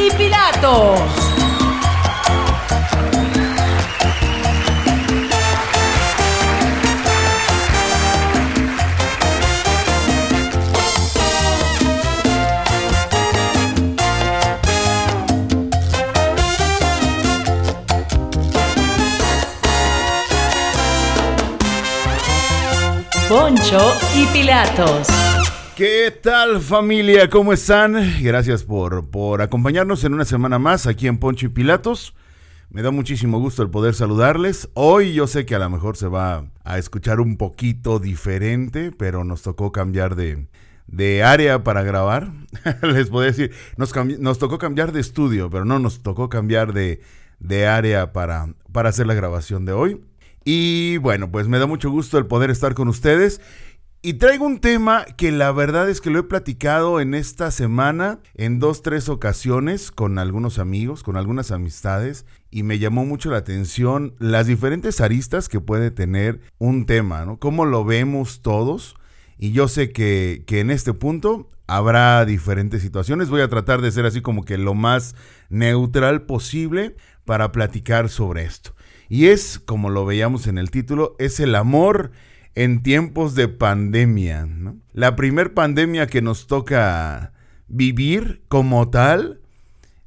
y Pilatos. Poncho y Pilatos. ¿Qué tal familia? ¿Cómo están? Gracias por, por acompañarnos en una semana más aquí en Poncho y Pilatos. Me da muchísimo gusto el poder saludarles. Hoy yo sé que a lo mejor se va a escuchar un poquito diferente, pero nos tocó cambiar de, de área para grabar. Les puedo decir, nos, nos, tocó cambiar de estudio, pero no nos tocó cambiar de, de área para, para hacer la grabación de hoy. Y bueno, pues me da mucho gusto el poder estar con ustedes. Y traigo un tema que la verdad es que lo he platicado en esta semana en dos, tres ocasiones con algunos amigos, con algunas amistades, y me llamó mucho la atención las diferentes aristas que puede tener un tema, ¿no? Cómo lo vemos todos. Y yo sé que, que en este punto habrá diferentes situaciones. Voy a tratar de ser así como que lo más neutral posible para platicar sobre esto. Y es, como lo veíamos en el título, es el amor en tiempos de pandemia. La primer pandemia que nos toca vivir como tal,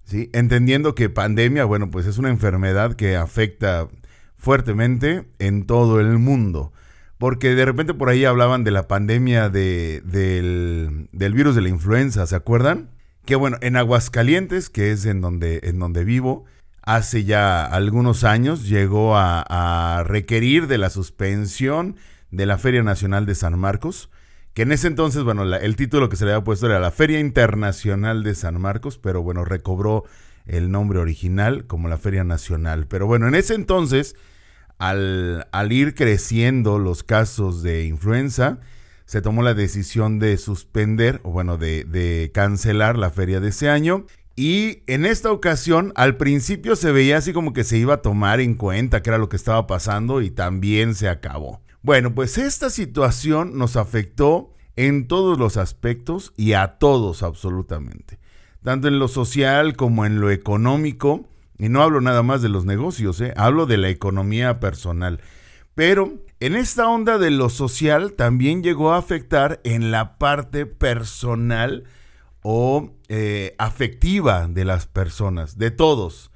¿sí? entendiendo que pandemia, bueno, pues es una enfermedad que afecta fuertemente en todo el mundo. Porque de repente por ahí hablaban de la pandemia de, del, del, virus de la influenza, ¿se acuerdan? Que bueno, en Aguascalientes, que es en donde, en donde vivo, hace ya algunos años llegó a, requerir de la suspensión de la Feria Nacional de San Marcos, que en ese entonces, bueno, el título que se le había puesto era la Feria Internacional de San Marcos, pero bueno, recobró el nombre original como la Feria Nacional. Pero bueno, en ese entonces, al, al ir creciendo los casos de influenza, se tomó la decisión de suspender, o bueno, de, de cancelar la feria de ese año y en esta ocasión, al principio se veía así como que se iba a tomar en cuenta que era lo que estaba pasando y también se acabó. Bueno, pues esta situación nos afectó en todos los aspectos y a todos absolutamente. Tanto en lo social como en lo económico. Y no hablo nada más de los negocios, ¿eh? hablo de la economía personal. Pero en esta onda de lo social también llegó a afectar en la parte personal o eh, afectiva de las personas, de todos.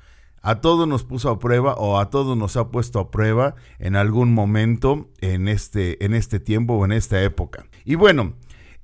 A todos nos puso a prueba o a todos nos ha puesto a prueba en algún momento en este, en este tiempo o en esta época. Y bueno,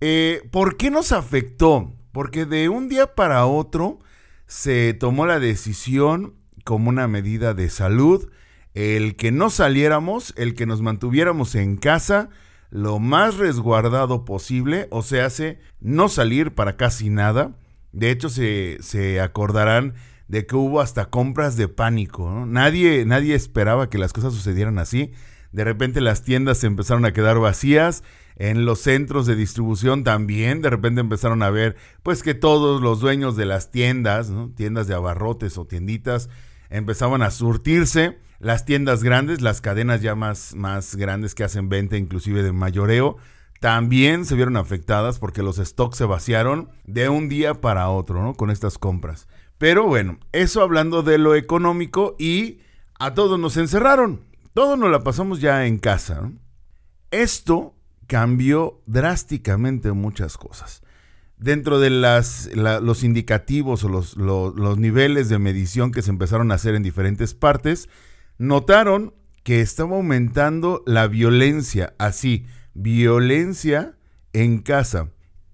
eh, ¿por qué nos afectó? Porque de un día para otro se tomó la decisión como una medida de salud, el que no saliéramos, el que nos mantuviéramos en casa, lo más resguardado posible, o se hace no salir para casi nada. De hecho, se, se acordarán de que hubo hasta compras de pánico. Nadie, nadie esperaba que las cosas sucedieran así. De repente las tiendas se empezaron a quedar vacías. En los centros de distribución también de repente empezaron a ver pues que todos los dueños de las tiendas, tiendas de abarrotes o tienditas, empezaban a surtirse las tiendas grandes, las cadenas ya más, más grandes que hacen venta inclusive de mayoreo, también se vieron afectadas porque los stocks se vaciaron de un día para otro, ¿no? Con estas compras. Pero bueno, eso hablando de lo económico y a todos nos encerraron. Todos nos la pasamos ya en casa. Esto cambió drásticamente muchas cosas. Dentro de las, los indicativos o los, los niveles de medición que se empezaron a hacer en diferentes partes, notaron que estaba aumentando la violencia, así, violencia en casa.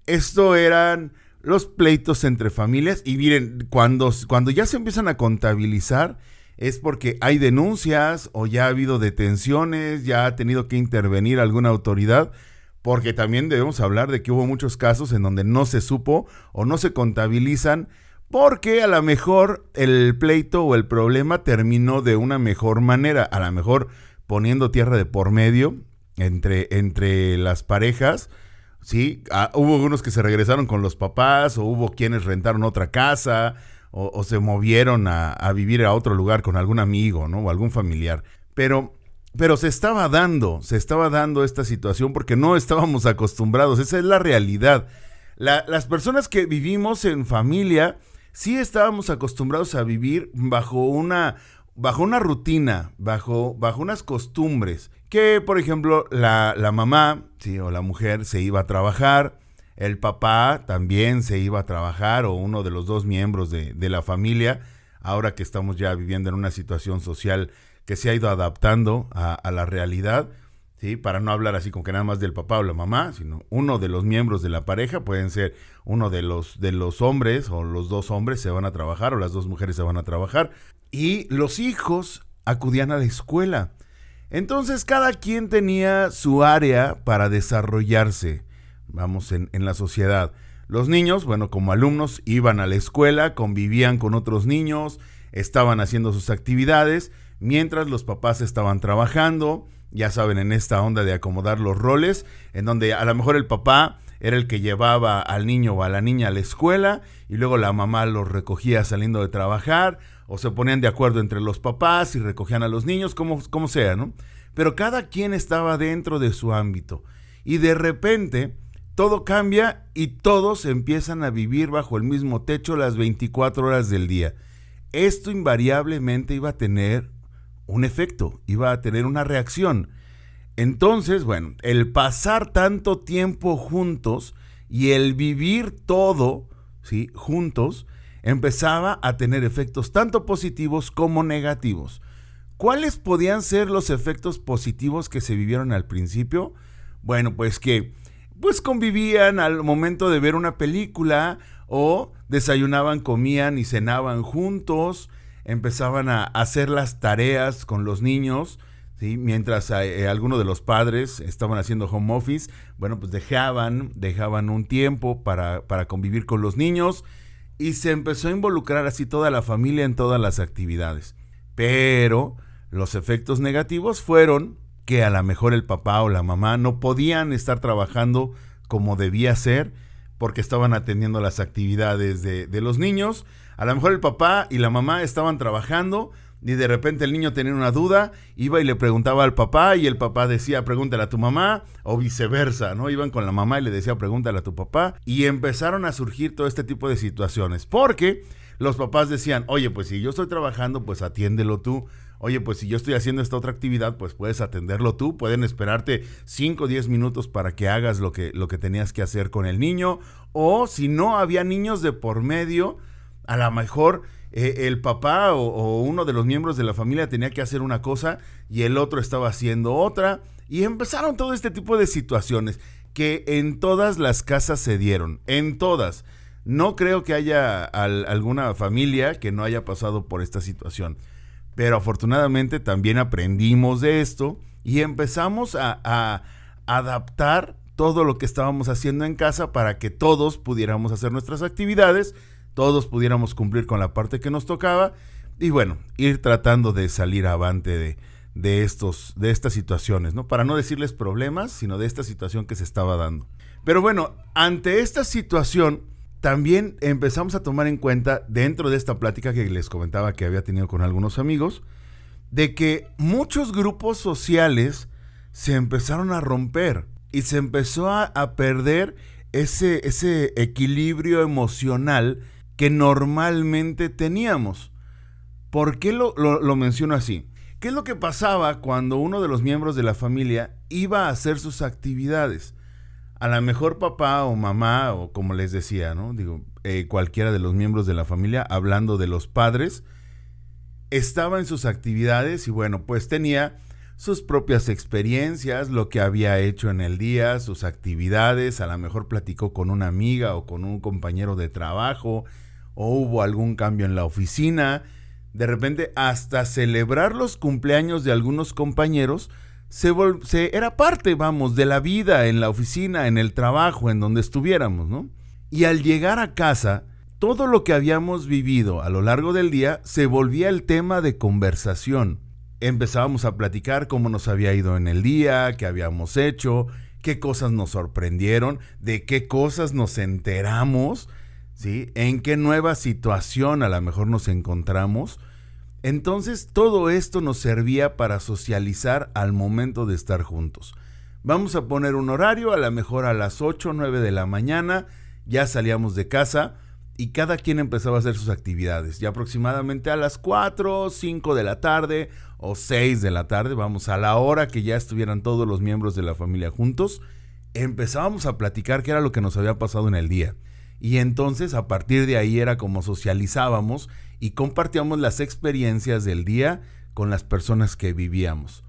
Esto eran los pleitos entre familias y miren, cuando, cuando ya se empiezan a contabilizar es porque hay denuncias o ya ha habido detenciones, ya ha tenido que intervenir alguna autoridad, porque también debemos hablar de que hubo muchos casos en donde no se supo o no se contabilizan porque a lo mejor el pleito o el problema terminó de una mejor manera, a lo mejor poniendo tierra de por medio entre, entre las parejas. Sí, ah, hubo unos que se regresaron con los papás o hubo quienes rentaron otra casa o, se movieron a, vivir a otro lugar con algún amigo, ¿no? O algún familiar. Pero, pero se estaba dando, se estaba dando esta situación porque no estábamos acostumbrados. Esa es la realidad. las personas que vivimos en familia sí estábamos acostumbrados a vivir bajo una, bajo una rutina, bajo, bajo unas costumbres, que por ejemplo la, la mamá ¿sí? o la mujer se iba a trabajar, el papá también se iba a trabajar o uno de los dos miembros de, de la familia, ahora que estamos ya viviendo en una situación social que se ha ido adaptando a, la realidad, ¿sí? Para no hablar así con que nada más del papá o la mamá, sino uno de los miembros de la pareja, pueden ser uno de los, de los hombres o los dos hombres se van a trabajar o las dos mujeres se van a trabajar. Y los hijos acudían a la escuela. Entonces cada quien tenía su área para desarrollarse, vamos, en, en la sociedad. Los niños, bueno, como alumnos, iban a la escuela, convivían con otros niños, estaban haciendo sus actividades, mientras los papás estaban trabajando, ya saben, en esta onda de acomodar los roles, en donde a lo mejor el papá era el que llevaba al niño o a la niña a la escuela y luego la mamá los recogía saliendo de trabajar o se ponían de acuerdo entre los papás y recogían a los niños, como, como sea, ¿no? Pero cada quien estaba dentro de su ámbito y de repente todo cambia y todos empiezan a vivir bajo el mismo techo las 24 horas del día. Esto invariablemente iba a tener un efecto, iba a tener una reacción. Entonces, bueno, el pasar tanto tiempo juntos y el vivir todo, ¿sí? Juntos, empezaba a tener efectos tanto positivos como negativos. ¿Cuáles podían ser los efectos positivos que se vivieron al principio? Bueno, pues que pues convivían al momento de ver una película o desayunaban, comían y cenaban juntos, empezaban a hacer las tareas con los niños, mientras eh, algunos de los padres estaban haciendo home office, bueno, pues dejaban, dejaban un tiempo para, para convivir con los niños y se empezó a involucrar así toda la familia en todas las actividades. Pero los efectos negativos fueron que a lo mejor el papá o la mamá no podían estar trabajando como debía ser porque estaban atendiendo las actividades de, de los niños a lo mejor el papá y la mamá estaban trabajando y de repente el niño tenía una duda, iba y le preguntaba al papá y el papá decía pregúntale a tu mamá o viceversa, ¿no? Iban con la mamá y le decía pregúntale a tu papá y empezaron a surgir todo este tipo de situaciones porque los papás decían, oye, pues si yo estoy trabajando, pues atiéndelo tú. Oye, pues si yo estoy haciendo esta otra actividad, pues puedes atenderlo tú. Pueden esperarte 5 o 10 minutos para que hagas lo que, lo que tenías que hacer con el niño. O si no había niños de por medio, a lo mejor eh, el papá o, uno de los miembros de la familia tenía que hacer una cosa y el otro estaba haciendo otra. Y empezaron todo este tipo de situaciones que en todas las casas se dieron, en todas. No creo que haya al, alguna familia que no haya pasado por esta situación. Pero afortunadamente también aprendimos de esto y empezamos a adaptar todo lo que estábamos haciendo en casa para que todos pudiéramos hacer nuestras actividades todos pudiéramos cumplir con la parte que nos tocaba y bueno, ir tratando de salir avante de, de, estos, de estas situaciones, ¿no? Para no decirles problemas, sino de esta situación que se estaba dando. Pero bueno, ante esta situación, también empezamos a tomar en cuenta, dentro de esta plática que les comentaba que había tenido con algunos amigos, de que muchos grupos sociales se empezaron a romper y se empezó a, perder ese, ese equilibrio emocional que normalmente teníamos. ¿Por qué lo, lo, menciono así? ¿Qué es lo que pasaba cuando uno de los miembros de la familia iba a hacer sus actividades? A lo mejor papá o mamá, o como les decía, ¿no? Digo, eh, cualquiera de los miembros de la familia, hablando de los padres, estaba en sus actividades y bueno, pues tenía sus propias experiencias, lo que había hecho en el día, sus actividades, a lo mejor platicó con una amiga o con un compañero de trabajo, o hubo algún cambio en la oficina, de repente hasta celebrar los cumpleaños de algunos compañeros se, se, era parte, vamos, de la vida en la oficina, en el trabajo, en donde estuviéramos, ¿no? Y al llegar a casa, todo lo que habíamos vivido a lo largo del día se volvía el tema de conversación. Empezábamos a platicar cómo nos había ido en el día, qué habíamos hecho, qué cosas nos sorprendieron, de qué cosas nos enteramos, ¿sí? ¿En qué nueva situación a lo mejor nos encontramos? Entonces todo esto nos servía para socializar al momento de estar juntos. Vamos a poner un horario, a lo mejor a las 8 o 9 de la mañana, ya salíamos de casa y cada quien empezaba a hacer sus actividades. Y aproximadamente a las 4, 5 de la tarde o 6 de la tarde, vamos, a la hora que ya estuvieran todos los miembros de la familia juntos, empezábamos a platicar qué era lo que nos había pasado en el día. Y entonces a partir de ahí era como socializábamos y compartíamos las experiencias del día con las personas que vivíamos.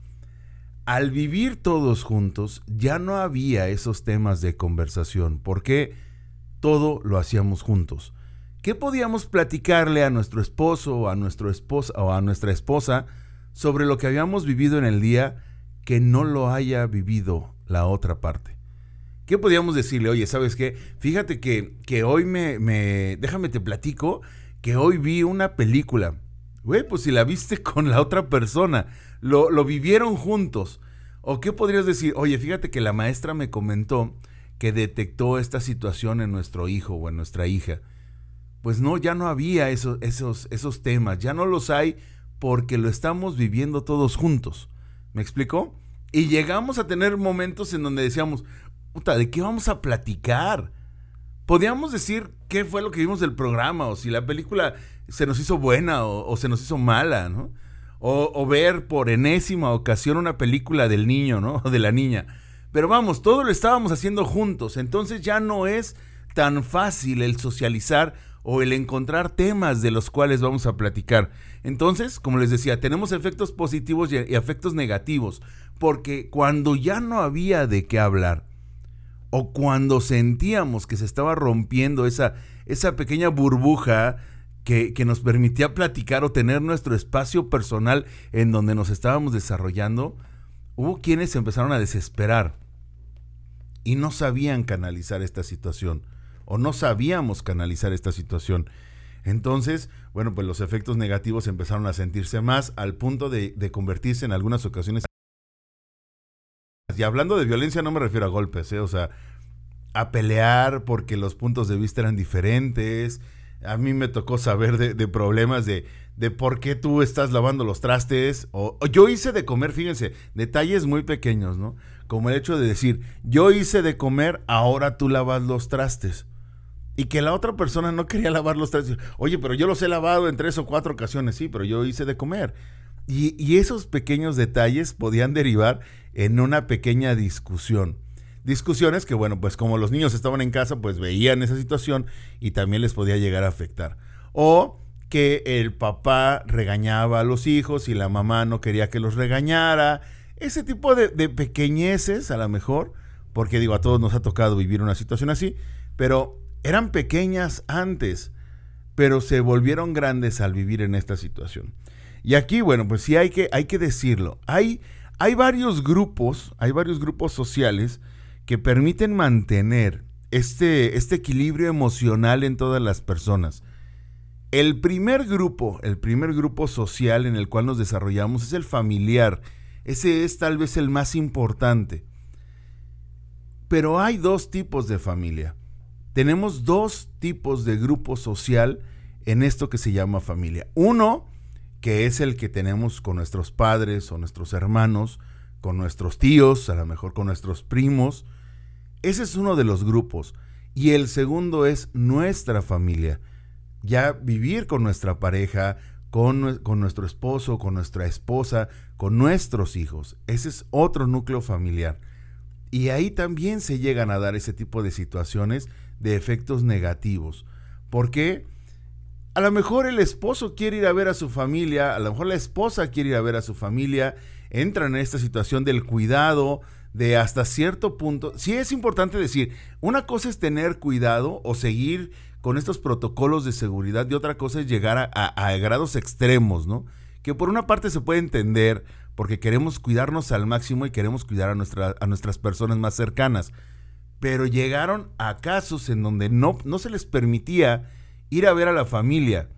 Al vivir todos juntos ya no había esos temas de conversación porque todo lo hacíamos juntos. ¿Qué podíamos platicarle a nuestro esposo o a, nuestro esposa, o a nuestra esposa sobre lo que habíamos vivido en el día que no lo haya vivido la otra parte? ¿Qué podíamos decirle? Oye, ¿sabes qué? Fíjate que, que hoy me, me... Déjame te platico que hoy vi una película. Güey, pues si la viste con la otra persona, lo, lo vivieron juntos. ¿O qué podrías decir? Oye, fíjate que la maestra me comentó que detectó esta situación en nuestro hijo o en nuestra hija pues no, ya no había esos, esos, esos temas, ya no los hay porque lo estamos viviendo todos juntos. ¿Me explicó? Y llegamos a tener momentos en donde decíamos, puta, ¿de qué vamos a platicar? Podíamos decir qué fue lo que vimos del programa, o si la película se nos hizo buena o, se nos hizo mala, ¿no? O, o, ver por enésima ocasión una película del niño, ¿no? O de la niña. Pero vamos, todo lo estábamos haciendo juntos, entonces ya no es tan fácil el socializar o el encontrar temas de los cuales vamos a platicar. Entonces, como les decía, tenemos efectos positivos y, efectos negativos, porque cuando ya no había de qué hablar, o cuando sentíamos que se estaba rompiendo esa, esa pequeña burbuja que, que, nos permitía platicar o tener nuestro espacio personal en donde nos estábamos desarrollando, hubo quienes empezaron a desesperar y no sabían canalizar esta situación o no sabíamos canalizar esta situación. Entonces, bueno, pues los efectos negativos empezaron a sentirse más al punto de, convertirse en algunas ocasiones. Y hablando de violencia no me refiero a golpes, ¿eh? o sea, a pelear porque los puntos de vista eran diferentes. A mí me tocó saber de, problemas de, de, por qué tú estás lavando los trastes. O, o, yo hice de comer, fíjense, detalles muy pequeños, ¿no? Como el hecho de decir, yo hice de comer, ahora tú lavas los trastes y que la otra persona no quería lavar los trastes. Oye, pero yo los he lavado en tres o cuatro ocasiones, sí, pero yo hice de comer. Y, esos pequeños detalles podían derivar en una pequeña discusión. Discusiones que, bueno, pues como los niños estaban en casa, pues veían esa situación y también les podía llegar a afectar. O que el papá regañaba a los hijos y la mamá no quería que los regañara. Ese tipo de, de pequeñeces, a lo mejor, porque digo, a todos nos ha tocado vivir una situación así, pero eran pequeñas antes, pero se volvieron grandes al vivir en esta situación. Y aquí, bueno, pues sí hay que, hay que decirlo. Hay, hay varios grupos, hay varios grupos sociales que permiten mantener este, este equilibrio emocional en todas las personas. El primer grupo, el primer grupo social en el cual nos desarrollamos es el familiar. Ese es tal vez el más importante. Pero hay dos tipos de familia tenemos dos tipos de grupo social en esto que se llama familia. Uno, que es el que tenemos con nuestros padres o nuestros hermanos, con nuestros tíos, a lo mejor con nuestros primos. Ese es uno de los grupos. Y el segundo es nuestra familia. Ya vivir con nuestra pareja, con, con, nuestro esposo, con nuestra esposa, con nuestros hijos. Ese es otro núcleo familiar. Y ahí también se llegan a dar ese tipo de situaciones de efectos negativos. Porque a lo mejor el esposo quiere ir a ver a su familia, a lo mejor la esposa quiere ir a ver a su familia, entran en esta situación del cuidado, de hasta cierto punto. Sí es importante decir, una cosa es tener cuidado o seguir con estos protocolos de seguridad y otra cosa es llegar a, grados extremos, ¿no? Que por una parte se puede entender porque queremos cuidarnos al máximo y queremos cuidar a, nuestra, a nuestras personas más cercanas pero llegaron a casos en donde no, no se les permitía ir a ver a la familia.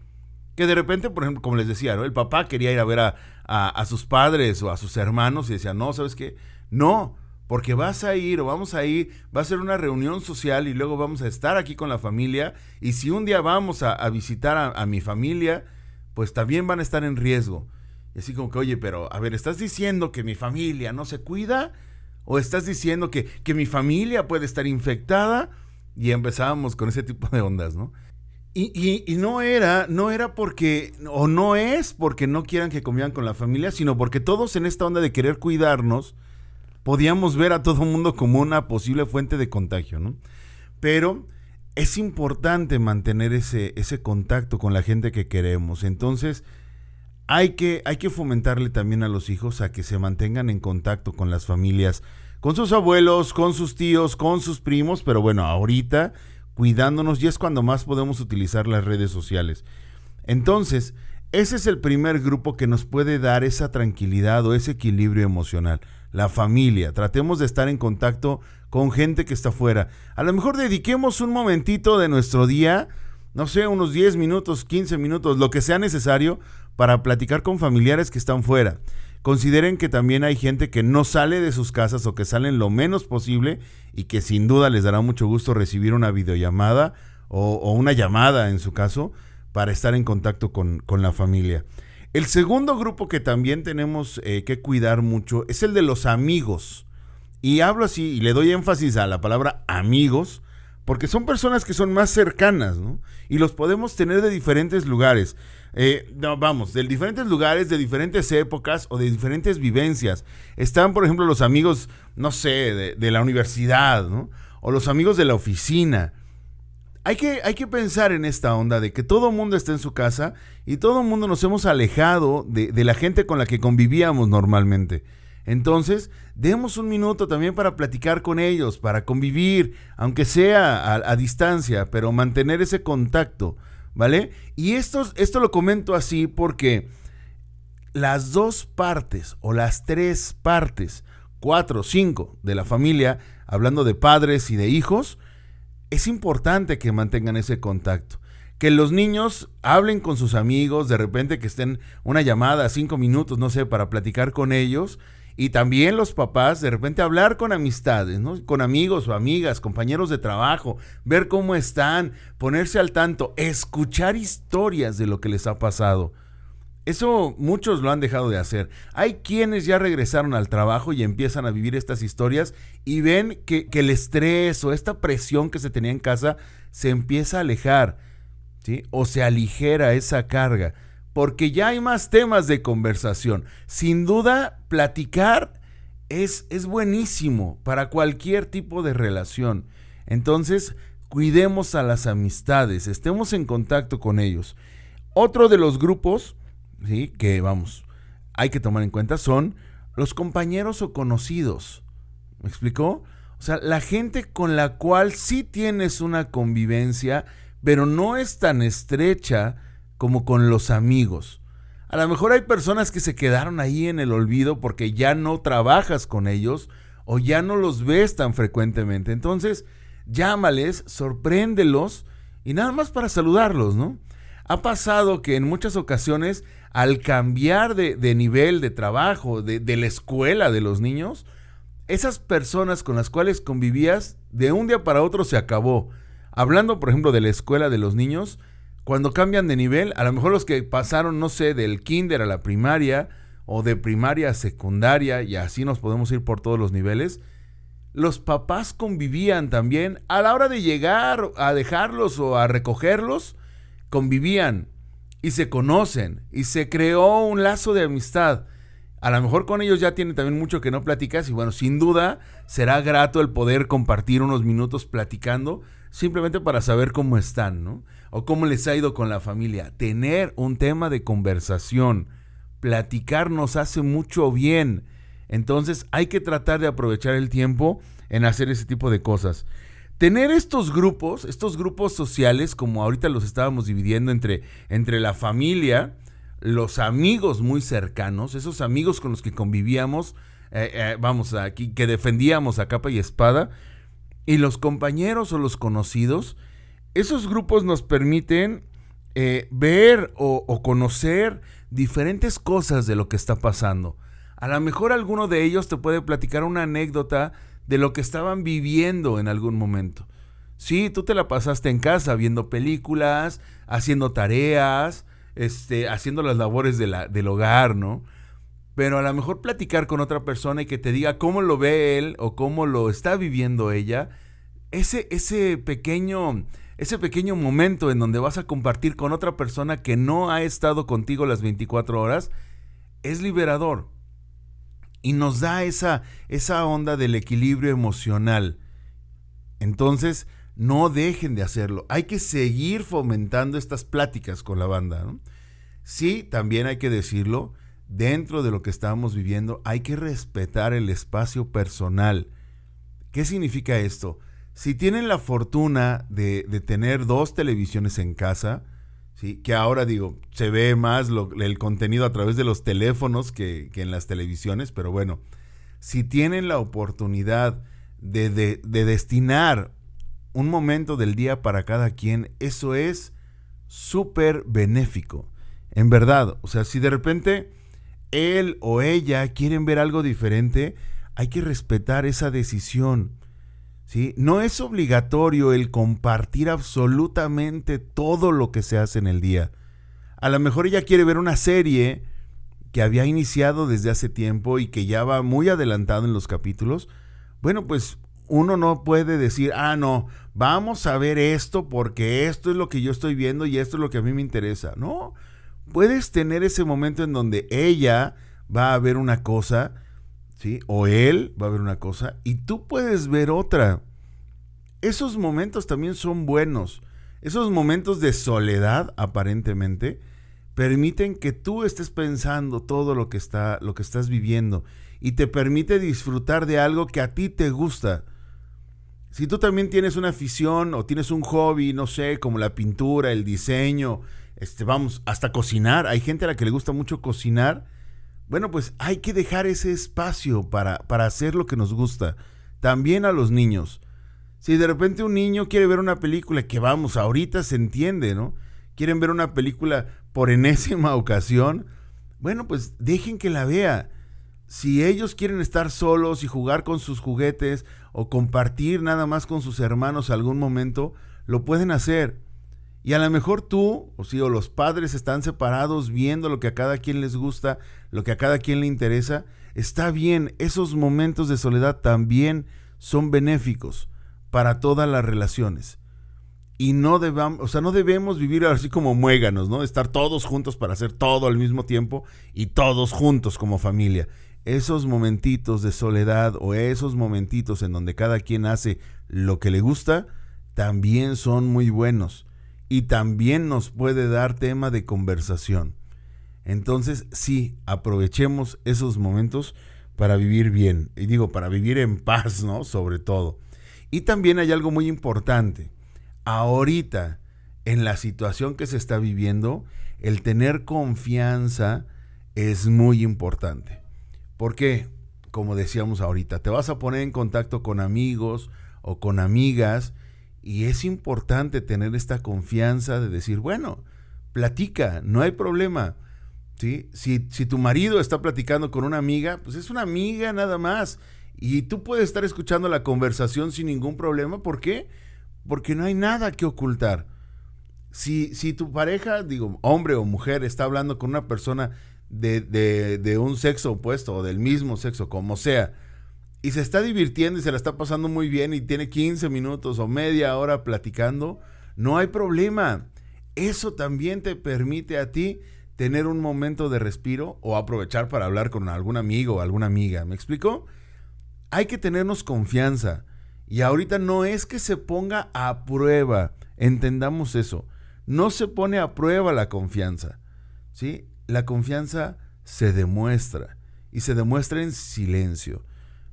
Que de repente, por ejemplo, como les decía, ¿no? el papá quería ir a ver a, a, sus padres o a sus hermanos y decía, no, ¿sabes qué? No, porque vas a ir o vamos a ir, va a ser una reunión social y luego vamos a estar aquí con la familia y si un día vamos a, visitar a, a, mi familia, pues también van a estar en riesgo. Y así como que, oye, pero a ver, ¿estás diciendo que mi familia no se cuida? ¿O estás diciendo que, que mi familia puede estar infectada? Y empezábamos con ese tipo de ondas, ¿no? Y, y, no era, no era porque, o no es porque no quieran que convivan con la familia, sino porque todos en esta onda de querer cuidarnos, podíamos ver a todo mundo como una posible fuente de contagio, ¿no? Pero es importante mantener ese, ese contacto con la gente que queremos. Entonces, hay que, hay que fomentarle también a los hijos a que se mantengan en contacto con las familias, con sus abuelos, con sus tíos, con sus primos, pero bueno, ahorita cuidándonos y es cuando más podemos utilizar las redes sociales. Entonces, ese es el primer grupo que nos puede dar esa tranquilidad o ese equilibrio emocional. La familia. Tratemos de estar en contacto con gente que está fuera. A lo mejor dediquemos un momentito de nuestro día, no sé, unos 10 minutos, 15 minutos, lo que sea necesario para platicar con familiares que están fuera. Consideren que también hay gente que no sale de sus casas o que salen lo menos posible y que sin duda les dará mucho gusto recibir una videollamada o, una llamada en su caso para estar en contacto con, la familia. El segundo grupo que también tenemos eh, que cuidar mucho es el de los amigos. Y hablo así y le doy énfasis a la palabra amigos porque son personas que son más cercanas, ¿no? Y los podemos tener de diferentes lugares. Eh, vamos, de diferentes lugares, de diferentes épocas o de diferentes vivencias. Están, por ejemplo, los amigos, no sé, de, la universidad, ¿no? O los amigos de la oficina. Hay que, hay que pensar en esta onda de que todo el mundo está en su casa y todo el mundo nos hemos alejado de, de la gente con la que convivíamos normalmente. Entonces, demos un minuto también para platicar con ellos, para convivir, aunque sea a, distancia, pero mantener ese contacto, ¿vale? Y esto, esto lo comento así porque las dos partes o las tres partes, cuatro, cinco de la familia, hablando de padres y de hijos, es importante que mantengan ese contacto. Que los niños hablen con sus amigos, de repente que estén una llamada, cinco minutos, no sé, para platicar con ellos y también los papás, de repente hablar con amistades, ¿no? Con amigos o amigas, compañeros de trabajo, ver cómo están, ponerse al tanto, escuchar historias de lo que les ha pasado. Eso muchos lo han dejado de hacer. Hay quienes ya regresaron al trabajo y empiezan a vivir estas historias y ven que, que el estrés o esta presión que se tenía en casa se empieza a alejar, ¿sí? O se aligera esa carga porque ya hay más temas de conversación. Sin duda, platicar es, es buenísimo para cualquier tipo de relación. Entonces, cuidemos a las amistades, estemos en contacto con ellos. Otro de los grupos, ¿sí? que vamos, hay que tomar en cuenta son los compañeros o conocidos. ¿Me explicó? O sea, la gente con la cual sí tienes una convivencia, pero no es tan estrecha como con los amigos. A lo mejor hay personas que se quedaron ahí en el olvido porque ya no trabajas con ellos o ya no los ves tan frecuentemente. Entonces, llámales, sorpréndelos y nada más para saludarlos, ¿no? Ha pasado que en muchas ocasiones, al cambiar de, nivel de trabajo, de, de la escuela de los niños, esas personas con las cuales convivías, de un día para otro se acabó. Hablando, por ejemplo, de la escuela de los niños, cuando cambian de nivel, a lo mejor los que pasaron, no sé, del kinder a la primaria o de primaria a secundaria, y así nos podemos ir por todos los niveles, los papás convivían también a la hora de llegar a dejarlos o a recogerlos, convivían y se conocen y se creó un lazo de amistad. A lo mejor con ellos ya tiene también mucho que no platicas y bueno, sin duda será grato el poder compartir unos minutos platicando simplemente para saber cómo están, ¿no? O cómo les ha ido con la familia. Tener un tema de conversación, platicar nos hace mucho bien. Entonces hay que tratar de aprovechar el tiempo en hacer ese tipo de cosas. Tener estos grupos, estos grupos sociales, como ahorita los estábamos dividiendo entre, entre la familia, los amigos muy cercanos, esos amigos con los que convivíamos, eh, eh, vamos, aquí, que defendíamos a capa y espada, y los compañeros o los conocidos, esos grupos nos permiten eh, ver o, conocer diferentes cosas de lo que está pasando. A lo mejor alguno de ellos te puede platicar una anécdota de lo que estaban viviendo en algún momento. Sí, tú te la pasaste en casa viendo películas, haciendo tareas, este, haciendo las labores de la, del hogar, ¿no? Pero a lo mejor platicar con otra persona y que te diga cómo lo ve él o cómo lo está viviendo ella, ese, ese pequeño, ese pequeño momento en donde vas a compartir con otra persona que no ha estado contigo las 24 horas, es liberador. Y nos da esa, esa onda del equilibrio emocional. Entonces, no dejen de hacerlo. Hay que seguir fomentando estas pláticas con la banda. Sí, también hay que decirlo, dentro de lo que estamos viviendo, hay que respetar el espacio personal. ¿Qué significa esto? Si tienen la fortuna de, tener dos televisiones en casa, ¿sí? que ahora digo, se ve más el contenido a través de los teléfonos que, que, en las televisiones, pero bueno, si tienen la oportunidad de, de, de destinar un momento del día para cada quien, eso es súper benéfico. En verdad, o sea, si de repente él o ella quieren ver algo diferente, hay que respetar esa decisión. ¿sí? No es obligatorio el compartir absolutamente todo lo que se hace en el día. A lo mejor ella quiere ver una serie que había iniciado desde hace tiempo y que ya va muy adelantado en los capítulos. Bueno, pues uno no puede decir, ah, no, vamos a ver esto porque esto es lo que yo estoy viendo y esto es lo que a mí me interesa. No, puedes tener ese momento en donde ella va a ver una cosa, ¿sí? O él va a ver una cosa y tú puedes ver otra. Esos momentos también son buenos. Esos momentos de soledad, aparentemente, permiten que tú estés pensando todo lo que está lo que estás viviendo y te permite disfrutar de algo que a ti te gusta. Si tú también tienes una afición o tienes un hobby, no sé, como la pintura, el diseño, este, vamos, hasta cocinar, hay gente a la que le gusta mucho cocinar, bueno, pues hay que dejar ese espacio para, para hacer lo que nos gusta. También a los niños. Si de repente un niño quiere ver una película, que vamos, ahorita se entiende, ¿no? Quieren ver una película por enésima ocasión, bueno, pues dejen que la vea si ellos quieren estar solos y jugar con sus juguetes o compartir nada más con sus hermanos algún momento, lo pueden hacer. Y a lo mejor tú, o si o los padres están separados viendo lo que a cada quien les gusta, lo que a cada quien le interesa, está bien, esos momentos de soledad también son benéficos para todas las relaciones. Y no debamos, o sea, no debemos vivir así como muéganos, ¿no? Estar todos juntos para hacer todo al mismo tiempo y todos juntos como familia esos momentitos de soledad o esos momentitos en donde cada quien hace lo que le gusta, también son muy buenos y también nos puede dar tema de conversación. Entonces, sí, aprovechemos esos momentos para vivir bien, y digo, para vivir en paz, ¿no? Sobre todo. Y también hay algo muy importante. Ahorita, en la situación que se está viviendo, el tener confianza es muy importante. Porque, como decíamos ahorita, te vas a poner en contacto con amigos o con amigas y es importante tener esta confianza de decir, bueno, platica, no hay problema. ¿sí? Si, si tu marido está platicando con una amiga, pues es una amiga nada más. Y tú puedes estar escuchando la conversación sin ningún problema. ¿Por qué? Porque no hay nada que ocultar. Si, si tu pareja, digo, hombre o mujer, está hablando con una persona de, de, un sexo opuesto o del mismo sexo, como sea, y se está divirtiendo y se la está pasando muy bien y tiene 15 minutos o media hora platicando, no hay problema. Eso también te permite a ti tener un momento de respiro o aprovechar para hablar con algún amigo o alguna amiga. ¿Me explico? Hay que tenernos confianza. Y ahorita no es que se ponga a prueba. Entendamos eso. No se pone a prueba la confianza. ¿Sí? La confianza se demuestra y se demuestra en silencio.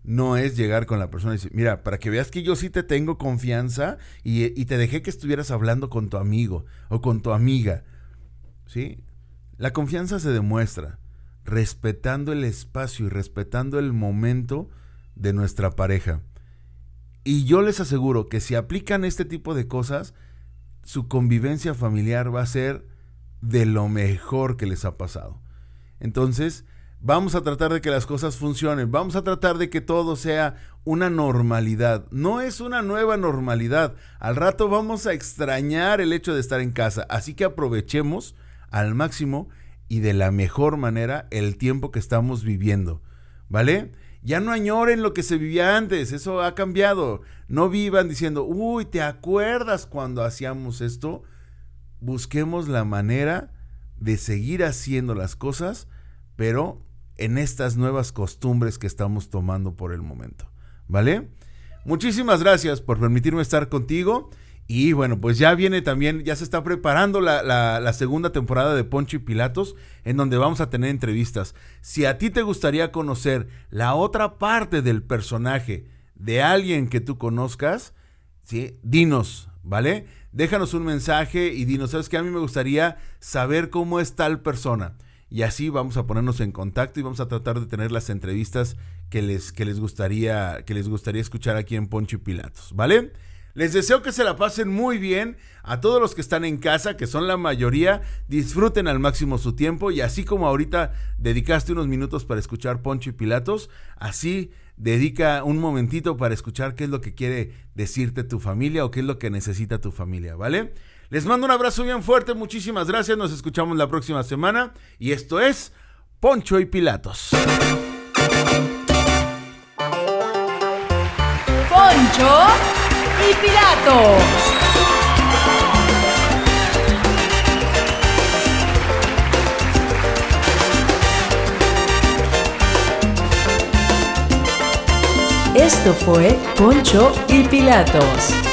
No es llegar con la persona y decir, mira, para que veas que yo sí te tengo confianza y, te dejé que estuvieras hablando con tu amigo o con tu amiga. ¿Sí? La confianza se demuestra respetando el espacio y respetando el momento de nuestra pareja. Y yo les aseguro que si aplican este tipo de cosas, su convivencia familiar va a ser de lo mejor que les ha pasado. Entonces, vamos a tratar de que las cosas funcionen, vamos a tratar de que todo sea una normalidad. No es una nueva normalidad. Al rato vamos a extrañar el hecho de estar en casa, así que aprovechemos al máximo y de la mejor manera el tiempo que estamos viviendo, ¿vale? Ya no añoren lo que se vivía antes, eso ha cambiado. No vivan diciendo, uy, ¿te acuerdas cuando hacíamos esto? Busquemos la manera de seguir haciendo las cosas, pero en estas nuevas costumbres que estamos tomando por el momento. ¿Vale? Muchísimas gracias por permitirme estar contigo. Y bueno, pues ya viene también, ya se está preparando la, segunda temporada de Poncho y Pilatos, en donde vamos a tener entrevistas. Si a ti te gustaría conocer la otra parte del personaje de alguien que tú conozcas, ¿sí? dinos, ¿vale? Déjanos un mensaje y dinos, ¿sabes qué? A mí me gustaría saber cómo es tal persona. Y así vamos a ponernos en contacto y vamos a tratar de tener las entrevistas que les, que les, gustaría, que les gustaría escuchar aquí en Poncho y Pilatos, ¿vale? Les deseo que se la pasen muy bien. A todos los que están en casa, que son la mayoría, disfruten al máximo su tiempo y así como ahorita dedicaste unos minutos para escuchar Poncho y Pilatos, así dedica un momentito para escuchar qué es lo que quiere decirte tu familia o qué es lo que necesita tu familia, ¿vale? Les mando un abrazo bien fuerte, muchísimas gracias, nos escuchamos la próxima semana y esto es Poncho y Pilatos. Poncho y Pilatos. Esto fue Poncho y Pilatos.